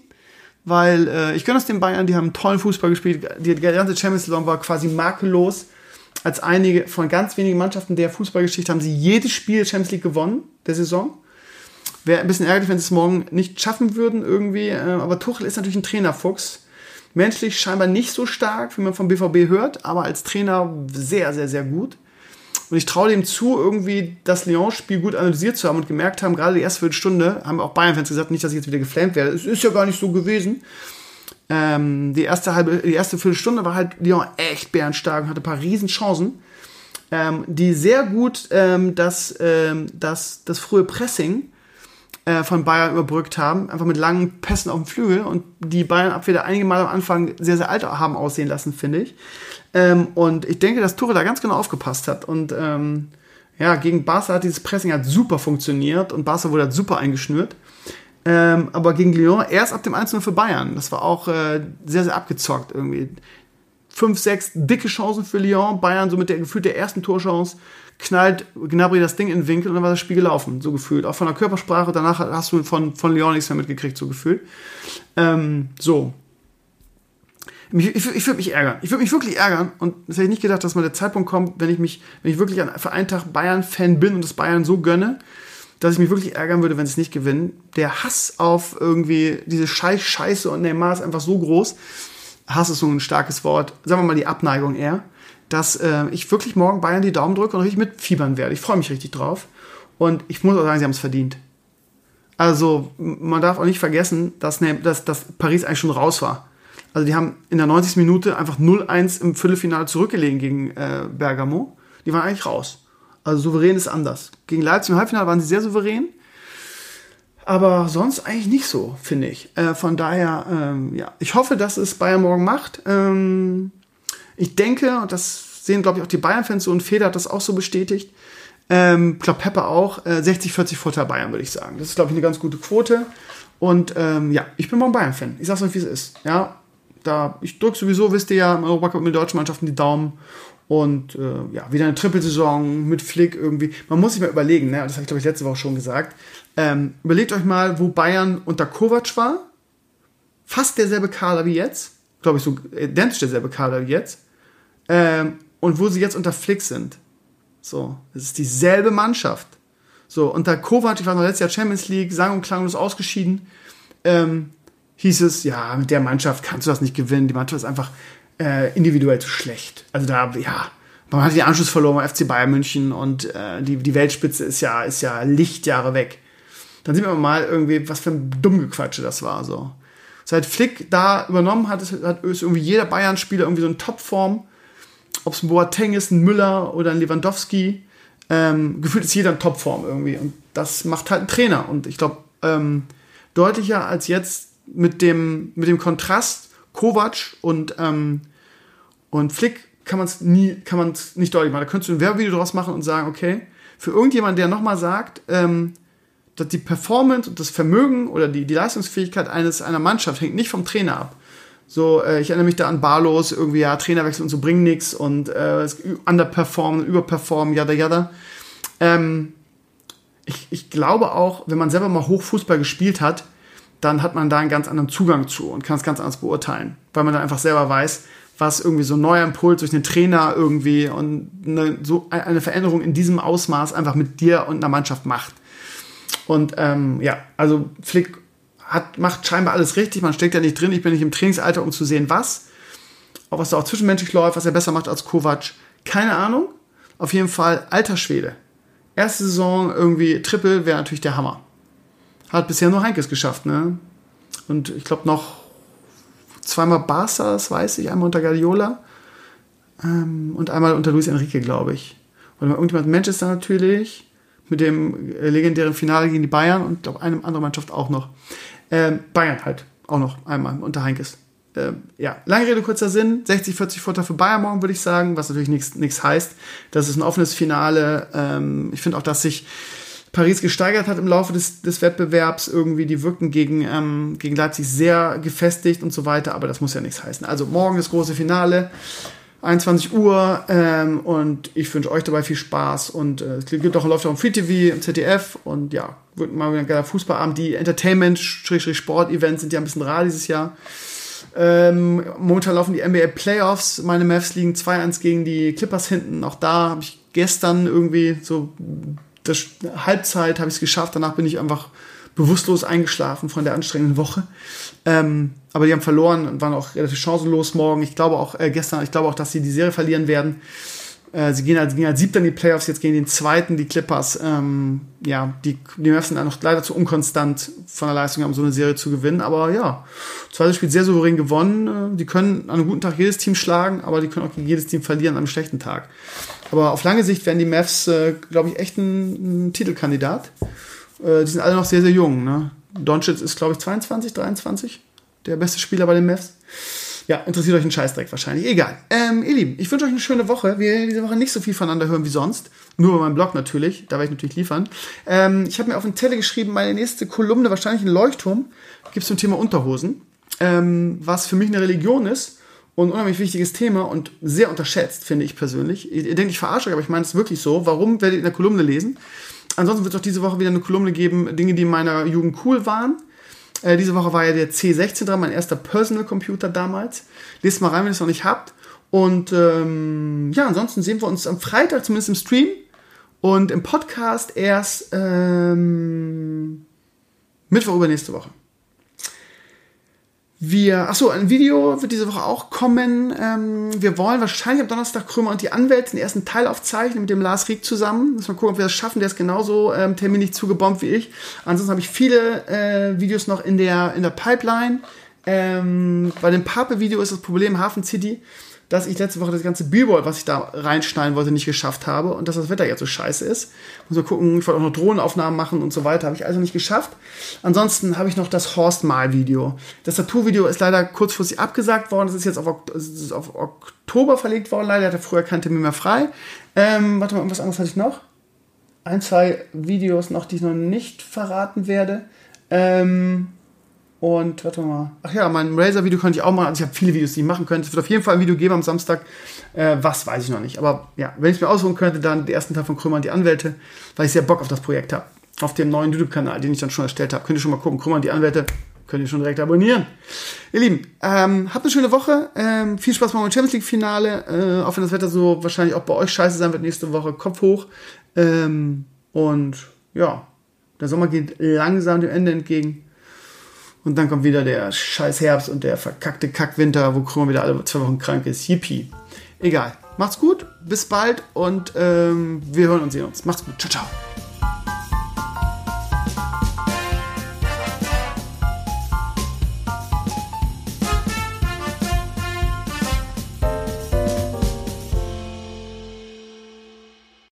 weil äh, ich gönne es den Bayern, die haben tollen Fußball gespielt. Die, die ganze Champions League war quasi makellos. Als einige von ganz wenigen Mannschaften der Fußballgeschichte haben sie jedes Spiel Champions League gewonnen, der Saison. Wäre ein bisschen ärgerlich, wenn sie es morgen nicht schaffen würden irgendwie. Äh, aber Tuchel ist natürlich ein Trainerfuchs. Menschlich scheinbar nicht so stark, wie man vom BVB hört, aber als Trainer sehr, sehr, sehr gut. Und ich traue dem zu, irgendwie das Lyon-Spiel gut analysiert zu haben und gemerkt haben, gerade die erste Viertelstunde, haben auch Bayern-Fans gesagt, nicht, dass ich jetzt wieder geflamed werde. Es ist ja gar nicht so gewesen. Ähm, die, erste halbe, die erste Viertelstunde war halt Lyon echt bärenstark und hatte ein paar Riesenchancen, ähm, die sehr gut ähm, das, ähm, das, das frühe Pressing äh, von Bayern überbrückt haben, einfach mit langen Pässen auf dem Flügel und die Bayern-Abwehr einige Mal am Anfang sehr, sehr alt haben aussehen lassen, finde ich. Ähm, und ich denke, dass Ture da ganz genau aufgepasst hat. Und ähm, ja, gegen Barca hat dieses Pressing halt super funktioniert und Barca wurde halt super eingeschnürt. Ähm, aber gegen Lyon erst ab dem 1-0 für Bayern. Das war auch äh, sehr, sehr abgezockt irgendwie. Fünf, sechs dicke Chancen für Lyon. Bayern so mit der gefühlt der ersten Torchance knallt Gnabry das Ding in den Winkel und dann war das Spiel gelaufen, so gefühlt. Auch von der Körpersprache, danach hast du von, von Lyon nichts mehr mitgekriegt, so gefühlt. Ähm, so. Ich, ich, ich würde mich ärgern. Ich würde mich wirklich ärgern. Und das hätte ich nicht gedacht, dass mal der Zeitpunkt kommt, wenn ich mich, wenn ich wirklich für einen Tag Bayern-Fan bin und das Bayern so gönne, dass ich mich wirklich ärgern würde, wenn sie es nicht gewinnen. Der Hass auf irgendwie diese Scheiß Scheiße und Neymar ist einfach so groß. Hass ist so ein starkes Wort. Sagen wir mal die Abneigung eher dass äh, ich wirklich morgen Bayern die Daumen drücke und richtig mitfiebern werde. Ich freue mich richtig drauf. Und ich muss auch sagen, sie haben es verdient. Also, man darf auch nicht vergessen, dass, ne, dass, dass Paris eigentlich schon raus war. Also, die haben in der 90. Minute einfach 0-1 im Viertelfinale zurückgelegen gegen äh, Bergamo. Die waren eigentlich raus. Also, souverän ist anders. Gegen Leipzig im Halbfinale waren sie sehr souverän. Aber sonst eigentlich nicht so, finde ich. Äh, von daher, ähm, ja, ich hoffe, dass es Bayern morgen macht. Ähm, ich denke, und das sehen, glaube ich, auch die Bayern-Fans so, und Feder hat das auch so bestätigt, ähm, glaube Pepper auch, äh, 60-40 Vorteil Bayern, würde ich sagen. Das ist, glaube ich, eine ganz gute Quote. Und ähm, ja, ich bin mal ein Bayern-Fan. Ich sag's euch, wie es ist. Ja, da, ich drücke sowieso, wisst ihr ja, im Europacup mit deutschen Mannschaften die Daumen. Und äh, ja, wieder eine Trippelsaison mit Flick irgendwie. Man muss sich mal überlegen, ne? das habe ich glaube ich letzte Woche schon gesagt. Ähm, überlegt euch mal, wo Bayern unter Kovac war. Fast derselbe Kader wie jetzt. Glaube ich, so identisch derselbe Kader wie jetzt. Ähm, und wo sie jetzt unter Flick sind. So, es ist dieselbe Mannschaft. So, unter Kovac, ich war noch letztes Jahr Champions League, sang und klanglos ausgeschieden, ähm, hieß es, ja, mit der Mannschaft kannst du das nicht gewinnen. Die Mannschaft ist einfach äh, individuell zu schlecht. Also da, ja, man hat den Anschluss verloren beim FC Bayern München und äh, die, die Weltspitze ist ja, ist ja Lichtjahre weg. Dann sehen wir mal irgendwie, was für ein Dummgequatsche das war. So. Seit Flick da übernommen hat, ist, irgendwie jeder Bayern-Spieler irgendwie so in Topform ob es ein Boateng ist, ein Müller oder ein Lewandowski, ähm, gefühlt ist jeder in Topform irgendwie. Und das macht halt ein Trainer. Und ich glaube, ähm, deutlicher als jetzt mit dem, mit dem Kontrast Kovac und, ähm, und Flick kann man es nie, kann man nicht deutlich machen. Da könntest du ein Werbevideo draus machen und sagen, okay, für irgendjemand, der nochmal sagt, ähm, dass die Performance und das Vermögen oder die, die Leistungsfähigkeit eines, einer Mannschaft hängt nicht vom Trainer ab, so, äh, ich erinnere mich da an Barlos, irgendwie, ja, Trainerwechsel und so bringen nichts und äh, underperformen, überperformen, yada yada. Ähm, ich, ich glaube auch, wenn man selber mal Hochfußball gespielt hat, dann hat man da einen ganz anderen Zugang zu und kann es ganz anders beurteilen, weil man dann einfach selber weiß, was irgendwie so ein neuer Impuls durch einen Trainer irgendwie und eine, so eine Veränderung in diesem Ausmaß einfach mit dir und einer Mannschaft macht. Und ähm, ja, also Flick hat, macht scheinbar alles richtig, man steckt ja nicht drin, ich bin nicht im Trainingsalter, um zu sehen, was. Ob was da auch zwischenmenschlich läuft, was er besser macht als Kovac, keine Ahnung. Auf jeden Fall alter Schwede. Erste Saison irgendwie Triple wäre natürlich der Hammer. Hat bisher nur Heinkes geschafft, ne? Und ich glaube noch zweimal Barca, das weiß ich, einmal unter Guardiola ähm, und einmal unter Luis Enrique, glaube ich. Und irgendjemand Manchester natürlich mit dem legendären Finale gegen die Bayern und glaube eine andere Mannschaft auch noch. Ähm, Bayern halt auch noch einmal unter Heinkes. Ähm, ja, lange Rede, kurzer Sinn. 60, 40 Vorteil für Bayern morgen, würde ich sagen, was natürlich nichts heißt. Das ist ein offenes Finale. Ähm, ich finde auch, dass sich Paris gesteigert hat im Laufe des, des Wettbewerbs. Irgendwie, die wirken gegen, ähm, gegen Leipzig sehr gefestigt und so weiter, aber das muss ja nichts heißen. Also morgen das große Finale. 21 Uhr ähm, und ich wünsche euch dabei viel Spaß und äh, es gibt auch läuft auch im Free TV im ZDF und ja, wird mal wieder ein geiler Fußballabend. Die Entertainment-Sport-Events sind ja ein bisschen rar dieses Jahr. Ähm, momentan laufen die NBA Playoffs. Meine Mavs liegen 2-1 gegen die Clippers hinten. Auch da habe ich gestern irgendwie so das Halbzeit habe ich es geschafft. Danach bin ich einfach bewusstlos eingeschlafen von der anstrengenden Woche. Ähm, aber die haben verloren und waren auch relativ chancenlos morgen. Ich glaube auch äh, gestern, ich glaube auch, dass sie die Serie verlieren werden. Äh, sie gehen als, gehen als Siebter in die Playoffs, jetzt gehen den zweiten, die Clippers. Ähm, ja, die, die Mavs sind noch leider zu unkonstant von der Leistung, um so eine Serie zu gewinnen. Aber ja, zweites Spiel sehr souverän gewonnen. Äh, die können an einem guten Tag jedes Team schlagen, aber die können auch gegen jedes Team verlieren an einem schlechten Tag. Aber auf lange Sicht werden die Mavs, äh, glaube ich, echt ein, ein Titelkandidat. Äh, die sind alle noch sehr, sehr jung. Ne? Doncic ist, glaube ich, 22, 23. Der beste Spieler bei den Mavs. Ja, interessiert euch ein Scheißdreck wahrscheinlich. Egal. Ähm, ihr Lieben, ich wünsche euch eine schöne Woche. Wir werden diese Woche nicht so viel voneinander hören wie sonst. Nur bei meinem Blog natürlich. Da werde ich natürlich liefern. Ähm, ich habe mir auf den Tele geschrieben, meine nächste Kolumne, wahrscheinlich ein Leuchtturm, gibt es zum Thema Unterhosen. Ähm, was für mich eine Religion ist und ein unheimlich wichtiges Thema und sehr unterschätzt, finde ich persönlich. Ihr denkt, ich verarsche euch, aber ich meine es wirklich so. Warum werdet ihr in der Kolumne lesen? Ansonsten wird es auch diese Woche wieder eine Kolumne geben, Dinge, die in meiner Jugend cool waren. Äh, diese Woche war ja der C16 dran, mein erster Personal Computer damals. Lest mal rein, wenn ihr es noch nicht habt. Und ähm, ja, ansonsten sehen wir uns am Freitag, zumindest im Stream. Und im Podcast erst ähm, Mittwoch übernächste Woche. Wir, achso, ein Video wird diese Woche auch kommen. Ähm, wir wollen wahrscheinlich am Donnerstag Krömer und die Anwälte den ersten Teil aufzeichnen mit dem Lars Rieck zusammen. Müssen wir gucken, ob wir das schaffen. Der ist genauso ähm, terminlich zugebombt wie ich. Ansonsten habe ich viele äh, Videos noch in der, in der Pipeline. Ähm, bei dem Pape-Video ist das Problem Hafen City dass ich letzte Woche das ganze Billboard, was ich da reinschneiden wollte, nicht geschafft habe und dass das Wetter jetzt so scheiße ist. Muss mal gucken, ich wollte auch noch Drohnenaufnahmen machen und so weiter, habe ich also nicht geschafft. Ansonsten habe ich noch das Horstmal-Video. Das Tattoo-Video ist leider kurzfristig abgesagt worden, das ist jetzt auf, ist auf Oktober verlegt worden, leider hatte früher keinen Termin mehr frei. Ähm, warte mal, irgendwas anderes hatte ich noch? Ein, zwei Videos noch, die ich noch nicht verraten werde. Ähm, und warte mal. Ach ja, mein Razer-Video könnte ich auch machen. Also ich habe viele Videos, die ich machen könnte. Es wird auf jeden Fall ein Video geben am Samstag. Äh, was weiß ich noch nicht. Aber ja, wenn ich es mir aussuchen könnte, dann den ersten Teil von Krümmer und die Anwälte, weil ich sehr Bock auf das Projekt habe. Auf dem neuen YouTube-Kanal, den ich dann schon erstellt habe. Könnt ihr schon mal gucken. Krümmer und die Anwälte. Könnt ihr schon direkt abonnieren. Ihr Lieben, ähm, habt eine schöne Woche. Ähm, viel Spaß beim Champions League-Finale. Äh, auch wenn das Wetter so wahrscheinlich auch bei euch scheiße sein wird nächste Woche. Kopf hoch. Ähm, und ja, der Sommer geht langsam dem Ende entgegen. Und dann kommt wieder der scheiß Herbst und der verkackte Kackwinter, wo Krümmer wieder alle zwei Wochen krank ist. Yippie. Egal. Macht's gut, bis bald und ähm, wir hören und sehen uns. Macht's gut. Ciao, ciao.